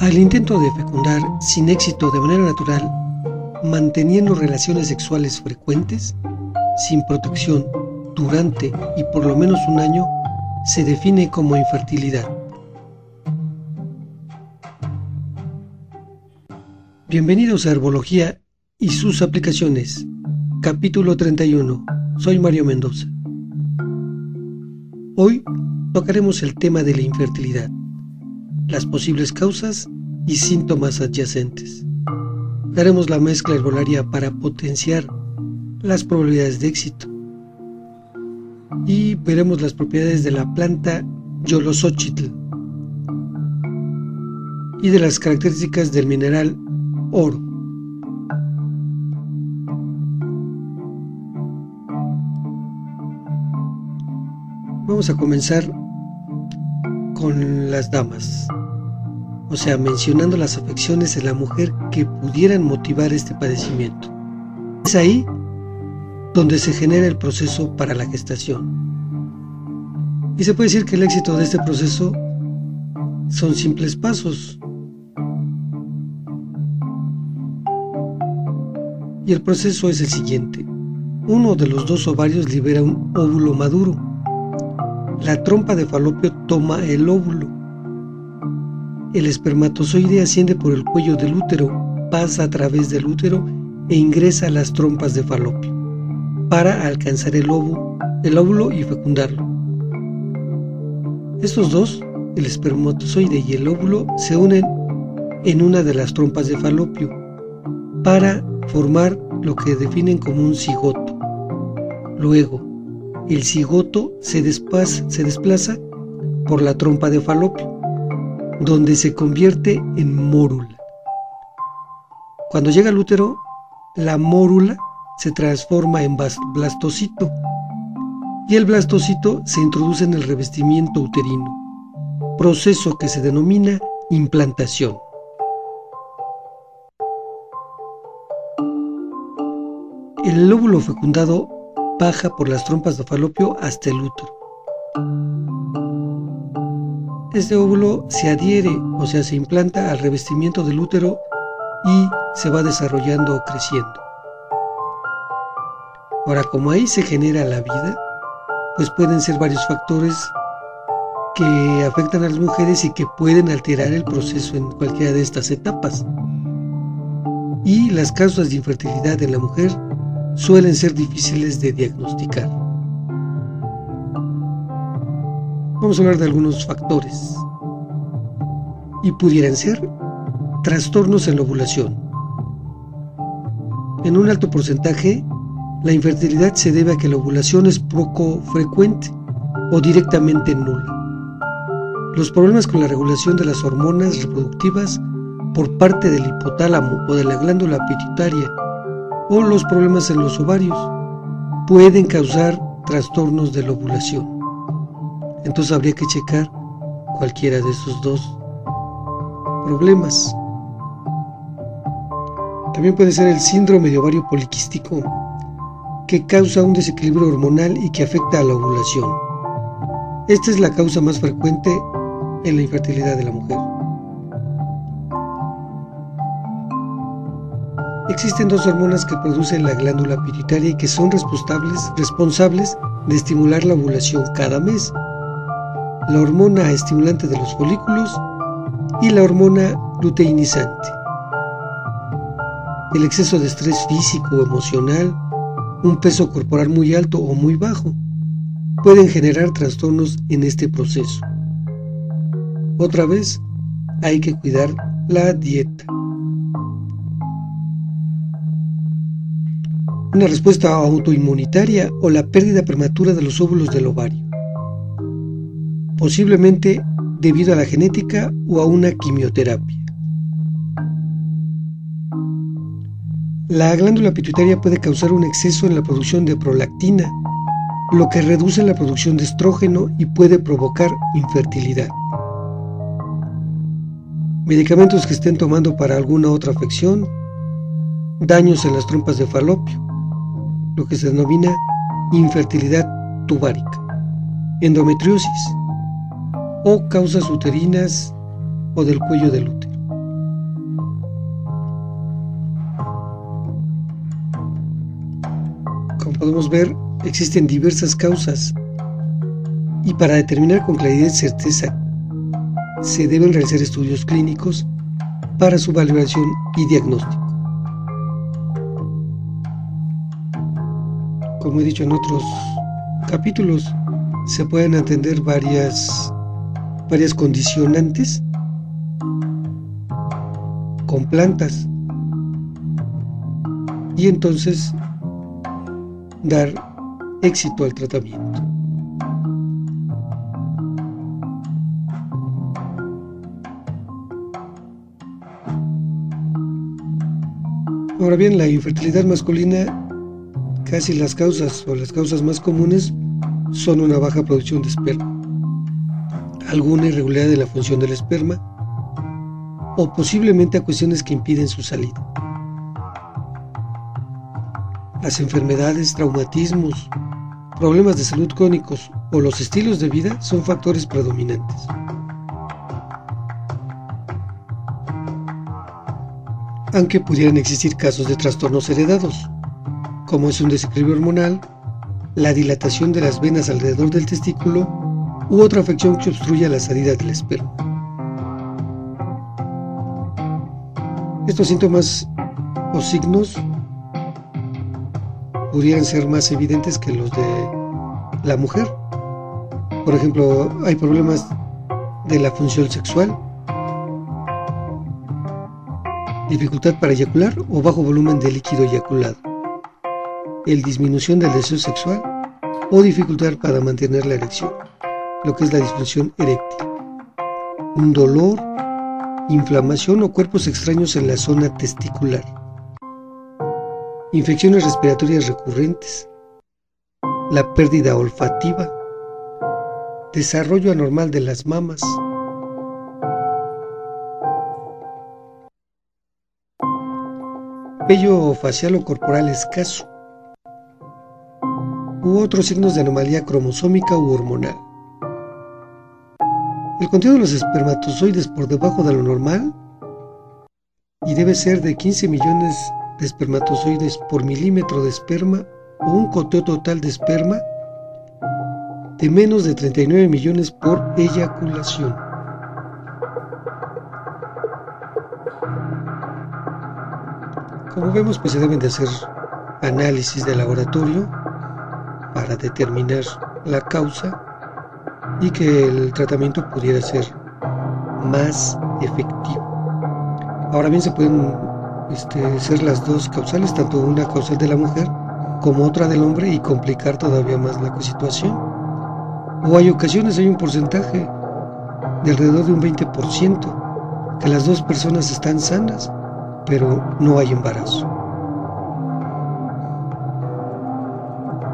Al intento de fecundar sin éxito de manera natural, manteniendo relaciones sexuales frecuentes, sin protección, durante y por lo menos un año, se define como infertilidad. Bienvenidos a Herbología y sus aplicaciones. Capítulo 31. Soy Mario Mendoza. Hoy tocaremos el tema de la infertilidad, las posibles causas y síntomas adyacentes. Daremos la mezcla herbolaria para potenciar las probabilidades de éxito. Y veremos las propiedades de la planta Yolosochitl y de las características del mineral oro. Vamos a comenzar con las damas, o sea, mencionando las afecciones de la mujer que pudieran motivar este padecimiento. Es ahí donde se genera el proceso para la gestación. Y se puede decir que el éxito de este proceso son simples pasos. Y el proceso es el siguiente. Uno de los dos ovarios libera un óvulo maduro la trompa de falopio toma el óvulo. El espermatozoide asciende por el cuello del útero, pasa a través del útero e ingresa a las trompas de falopio para alcanzar el óvulo, el óvulo y fecundarlo. Estos dos, el espermatozoide y el óvulo, se unen en una de las trompas de falopio para formar lo que definen como un cigoto. Luego, el cigoto se se desplaza por la trompa de falopio, donde se convierte en mórula. Cuando llega al útero, la mórula se transforma en blastocito y el blastocito se introduce en el revestimiento uterino, proceso que se denomina implantación. El óvulo fecundado baja por las trompas de falopio hasta el útero. Este óvulo se adhiere, o sea, se implanta al revestimiento del útero y se va desarrollando o creciendo. Ahora, como ahí se genera la vida, pues pueden ser varios factores que afectan a las mujeres y que pueden alterar el proceso en cualquiera de estas etapas. Y las causas de infertilidad en la mujer suelen ser difíciles de diagnosticar. Vamos a hablar de algunos factores. Y pudieran ser trastornos en la ovulación. En un alto porcentaje, la infertilidad se debe a que la ovulación es poco frecuente o directamente nula. Los problemas con la regulación de las hormonas reproductivas por parte del hipotálamo o de la glándula pituitaria o los problemas en los ovarios pueden causar trastornos de la ovulación. Entonces habría que checar cualquiera de esos dos problemas. También puede ser el síndrome de ovario poliquístico, que causa un desequilibrio hormonal y que afecta a la ovulación. Esta es la causa más frecuente en la infertilidad de la mujer. Existen dos hormonas que producen la glándula pituitaria y que son responsables, responsables de estimular la ovulación cada mes. La hormona estimulante de los folículos y la hormona luteinizante. El exceso de estrés físico o emocional, un peso corporal muy alto o muy bajo, pueden generar trastornos en este proceso. Otra vez, hay que cuidar la dieta. una respuesta autoinmunitaria o la pérdida prematura de los óvulos del ovario, posiblemente debido a la genética o a una quimioterapia. La glándula pituitaria puede causar un exceso en la producción de prolactina, lo que reduce la producción de estrógeno y puede provocar infertilidad. Medicamentos que estén tomando para alguna otra afección, daños en las trompas de falopio, lo que se denomina infertilidad tubárica, endometriosis o causas uterinas o del cuello del útero. Como podemos ver, existen diversas causas y para determinar con claridad y certeza se deben realizar estudios clínicos para su valoración y diagnóstico. Como he dicho en otros capítulos, se pueden atender varias varias condicionantes con plantas y entonces dar éxito al tratamiento. Ahora bien, la infertilidad masculina, casi las causas o las causas más comunes son una baja producción de esperma, alguna irregularidad de la función del esperma o posiblemente a cuestiones que impiden su salida. Las enfermedades, traumatismos, problemas de salud crónicos o los estilos de vida son factores predominantes. aunque pudieran existir casos de trastornos heredados, como es un desequilibrio hormonal, la dilatación de las venas alrededor del testículo u otra afección que obstruya la salida del esperma. Estos síntomas o signos pudieran ser más evidentes que los de la mujer. Por ejemplo, hay problemas de la función sexual, dificultad para eyacular o bajo volumen de líquido eyaculado, el disminución del deseo sexual o dificultad para mantener la erección, lo que es la disfunción eréctil, un dolor, inflamación o cuerpos extraños en la zona testicular, infecciones respiratorias recurrentes, la pérdida olfativa, desarrollo anormal de las mamas, vello facial o corporal escaso, u otros signos de anomalía cromosómica u hormonal. Contenido de los espermatozoides por debajo de lo normal y debe ser de 15 millones de espermatozoides por milímetro de esperma o un conteo total de esperma de menos de 39 millones por eyaculación. Como vemos, pues se deben de hacer análisis de laboratorio para determinar la causa y que el tratamiento pudiera ser más efectivo. Ahora bien, se pueden este, ser las dos causales, tanto una causal de la mujer como otra del hombre y complicar todavía más la situación. O hay ocasiones, hay un porcentaje de alrededor de un 20% que las dos personas están sanas pero no hay embarazo.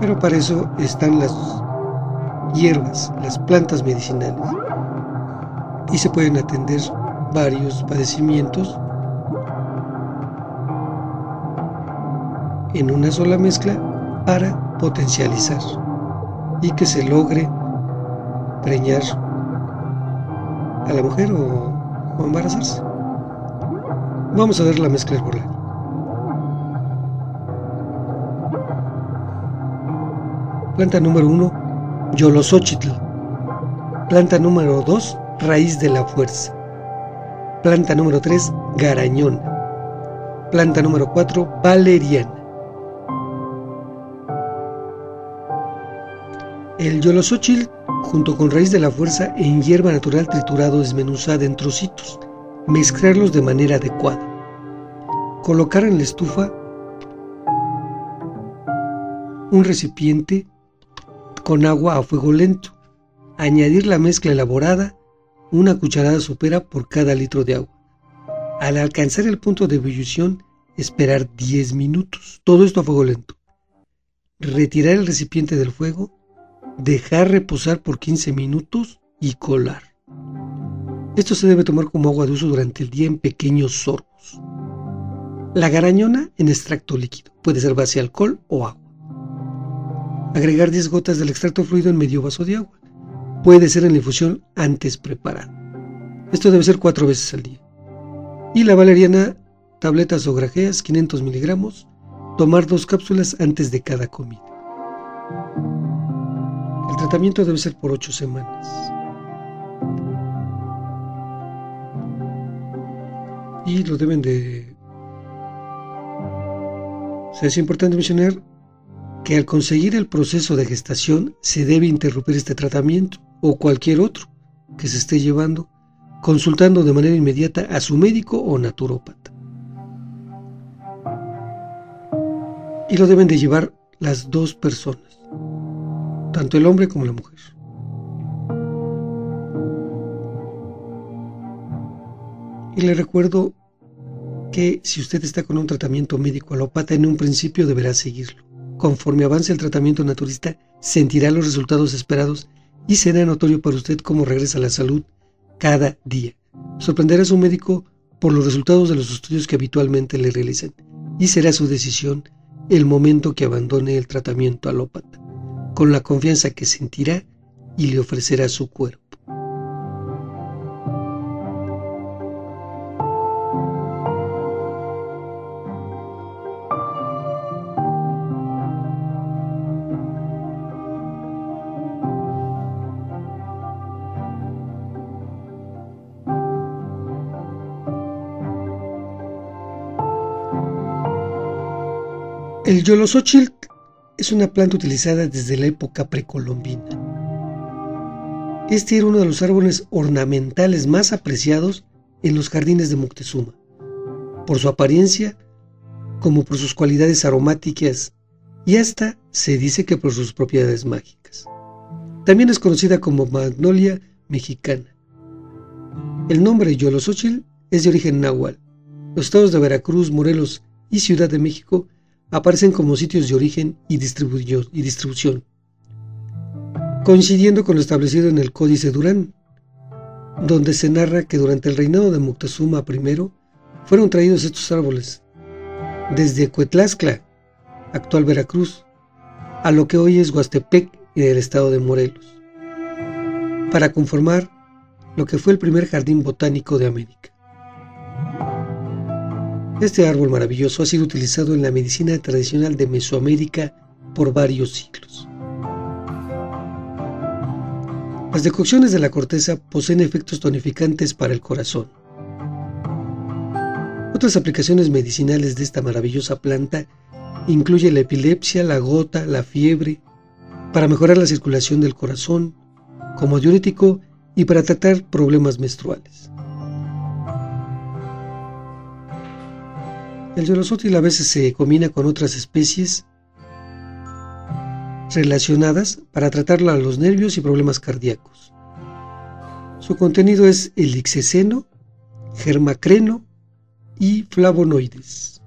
Pero para eso están las hierbas, las plantas medicinales. Y se pueden atender varios padecimientos en una sola mezcla para potencializar y que se logre preñar a la mujer o, embarazarse. Vamos a ver la mezcla herbolaria. Planta número 1, Yolosochitl. Planta número 2, Raíz de la Fuerza. Planta número 3, Garañón. Planta número 4, Valeriana. El Yolosochitl, junto con raíz de la fuerza en hierba natural triturado desmenuzada en trocitos, mezclarlos de manera adecuada, colocar en la estufa un recipiente con agua a fuego lento, añadir la mezcla elaborada, una cucharada sopera por cada litro de agua. Al alcanzar el punto de ebullición, esperar 10 minutos, todo esto a fuego lento. Retirar el recipiente del fuego, dejar reposar por 15 minutos y colar. Esto se debe tomar como agua de uso durante el día en pequeños sorbos. La garañona en extracto líquido, puede ser base alcohol o agua. Agregar 10 gotas del extracto fluido en medio vaso de agua. Puede ser en la infusión antes preparada. Esto debe ser cuatro veces al día. Y la valeriana, tabletas o grajeas, 500 miligramos, tomar dos cápsulas antes de cada comida. El tratamiento debe ser por ocho semanas. Y lo deben de... es importante mencionar que al conseguir el proceso de gestación se debe interrumpir este tratamiento o cualquier otro que se esté llevando, consultando de manera inmediata a su médico o naturópata. Y lo deben de llevar las dos personas, tanto el hombre como la mujer. Y le recuerdo que si usted está con un tratamiento médico alópata, en un principio deberá seguirlo. Conforme avance el tratamiento naturista, sentirá los resultados esperados y será notorio para usted cómo regresa la salud cada día. Sorprenderá a su médico por los resultados de los estudios que habitualmente le realicen y será su decisión el momento que abandone el tratamiento alópata, con la confianza que sentirá y le ofrecerá su cuerpo. Yolosochil es una planta utilizada desde la época precolombina. Este era uno de los árboles ornamentales más apreciados en los jardines de Moctezuma, por su apariencia como por sus cualidades aromáticas y hasta se dice que por sus propiedades mágicas. También es conocida como magnolia mexicana. El nombre Yolosochil es de origen náhuatl. Los estados de Veracruz, Morelos y Ciudad de México aparecen como sitios de origen y distribución, coincidiendo con lo establecido en el Códice Durán, donde se narra que durante el reinado de Moctezuma I fueron traídos estos árboles desde Cuetlascla, actual Veracruz, a lo que hoy es Huastepec en el estado de Morelos, para conformar lo que fue el primer jardín botánico de América. Este árbol maravilloso ha sido utilizado en la medicina tradicional de Mesoamérica por varios siglos. Las decocciones de la corteza poseen efectos tonificantes para el corazón. Otras aplicaciones medicinales de esta maravillosa planta incluyen la epilepsia, la gota, la fiebre, para mejorar la circulación del corazón, como diurético y para tratar problemas menstruales. El Yolosótil a veces se combina con otras especies relacionadas para tratar los nervios y problemas cardíacos. Su contenido es el germacreno y flavonoides.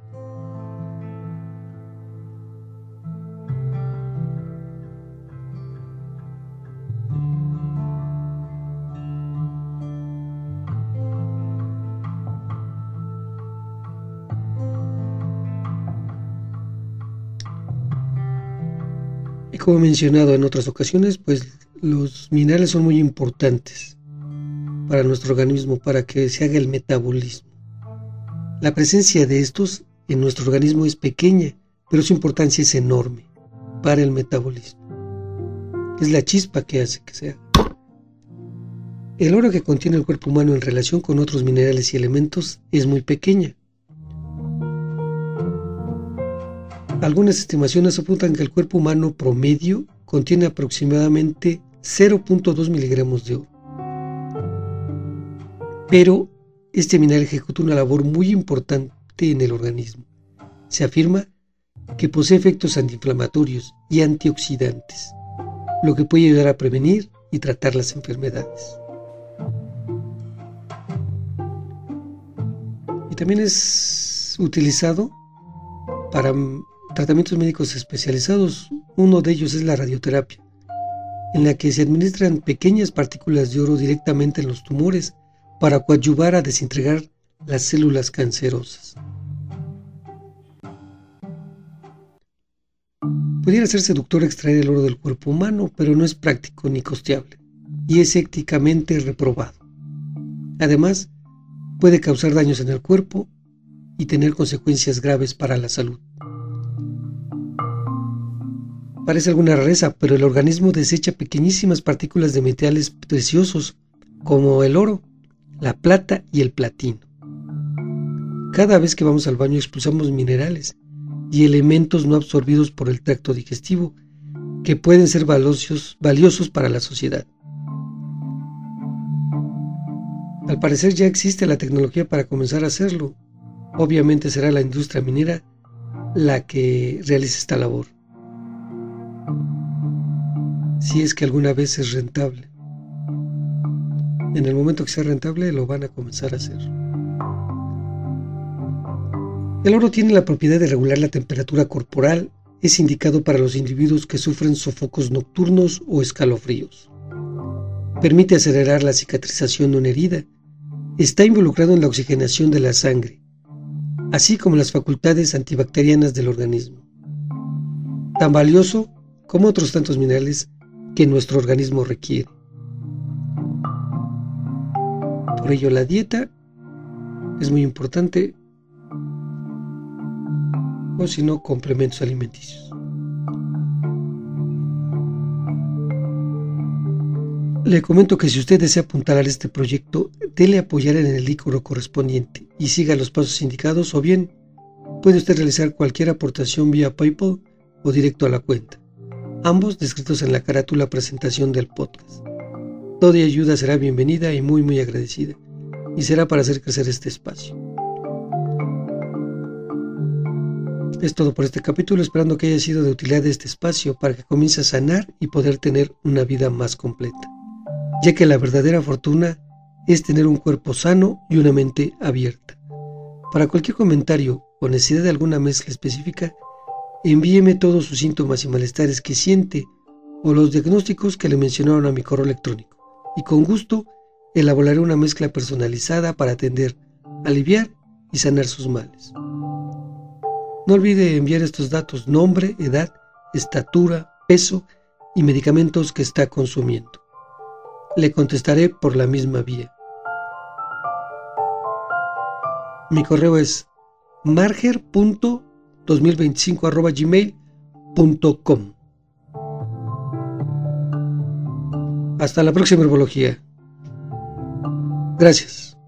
Como he mencionado en otras ocasiones, pues los minerales son muy importantes para nuestro organismo, para que se haga el metabolismo. La presencia de estos en nuestro organismo es pequeña, pero su importancia es enorme para el metabolismo. Es la chispa que hace que sea. El oro que contiene el cuerpo humano en relación con otros minerales y elementos es muy pequeña, Algunas estimaciones apuntan que el cuerpo humano promedio contiene aproximadamente 0.2 miligramos de oro. Pero este mineral ejecuta una labor muy importante en el organismo. Se afirma que posee efectos antiinflamatorios y antioxidantes, lo que puede ayudar a prevenir y tratar las enfermedades. Y también es utilizado para tratamientos médicos especializados. Uno de ellos es la radioterapia, en la que se administran pequeñas partículas de oro directamente en los tumores para coadyuvar a desintegrar las células cancerosas. Pudiera ser seductor extraer el oro del cuerpo humano, pero no es práctico ni costeable, y es éticamente reprobado. Además, puede causar daños en el cuerpo y tener consecuencias graves para la salud. Parece alguna rareza, pero el organismo desecha pequeñísimas partículas de metales preciosos como el oro, la plata y el platino. Cada vez que vamos al baño expulsamos minerales y elementos no absorbidos por el tracto digestivo que pueden ser valiosos, valiosos para la sociedad. Al parecer ya existe la tecnología para comenzar a hacerlo. Obviamente será la industria minera la que realice esta labor. Si es que alguna vez es rentable. En el momento que sea rentable lo van a comenzar a hacer. El oro tiene la propiedad de regular la temperatura corporal. Es indicado para los individuos que sufren sofocos nocturnos o escalofríos. Permite acelerar la cicatrización de una herida. Está involucrado en la oxigenación de la sangre, así como las facultades antibacterianas del organismo. Tan valioso como otros tantos minerales que nuestro organismo requiere. Por ello la dieta es muy importante o si no complementos alimenticios. Le comento que si usted desea apuntar a este proyecto, dele apoyar en el icono correspondiente y siga los pasos indicados o bien puede usted realizar cualquier aportación vía PayPal o directo a la cuenta, ambos descritos en la carátula presentación del podcast. Toda ayuda será bienvenida y muy muy agradecida, y será para hacer crecer este espacio. Es todo por este capítulo, esperando que haya sido de utilidad este espacio para que comience a sanar y poder tener una vida más completa ya que la verdadera fortuna es tener un cuerpo sano y una mente abierta. Para cualquier comentario o necesidad de alguna mezcla específica, envíeme todos sus síntomas y malestares que siente o los diagnósticos que le mencionaron a mi correo electrónico y con gusto elaboraré una mezcla personalizada para atender, aliviar y sanar sus males. No olvide enviar estos datos, nombre, edad, estatura, peso y medicamentos que está consumiendo le contestaré por la misma vía. Mi correo es marger.2025.gmail.com Hasta la próxima herbología. Gracias.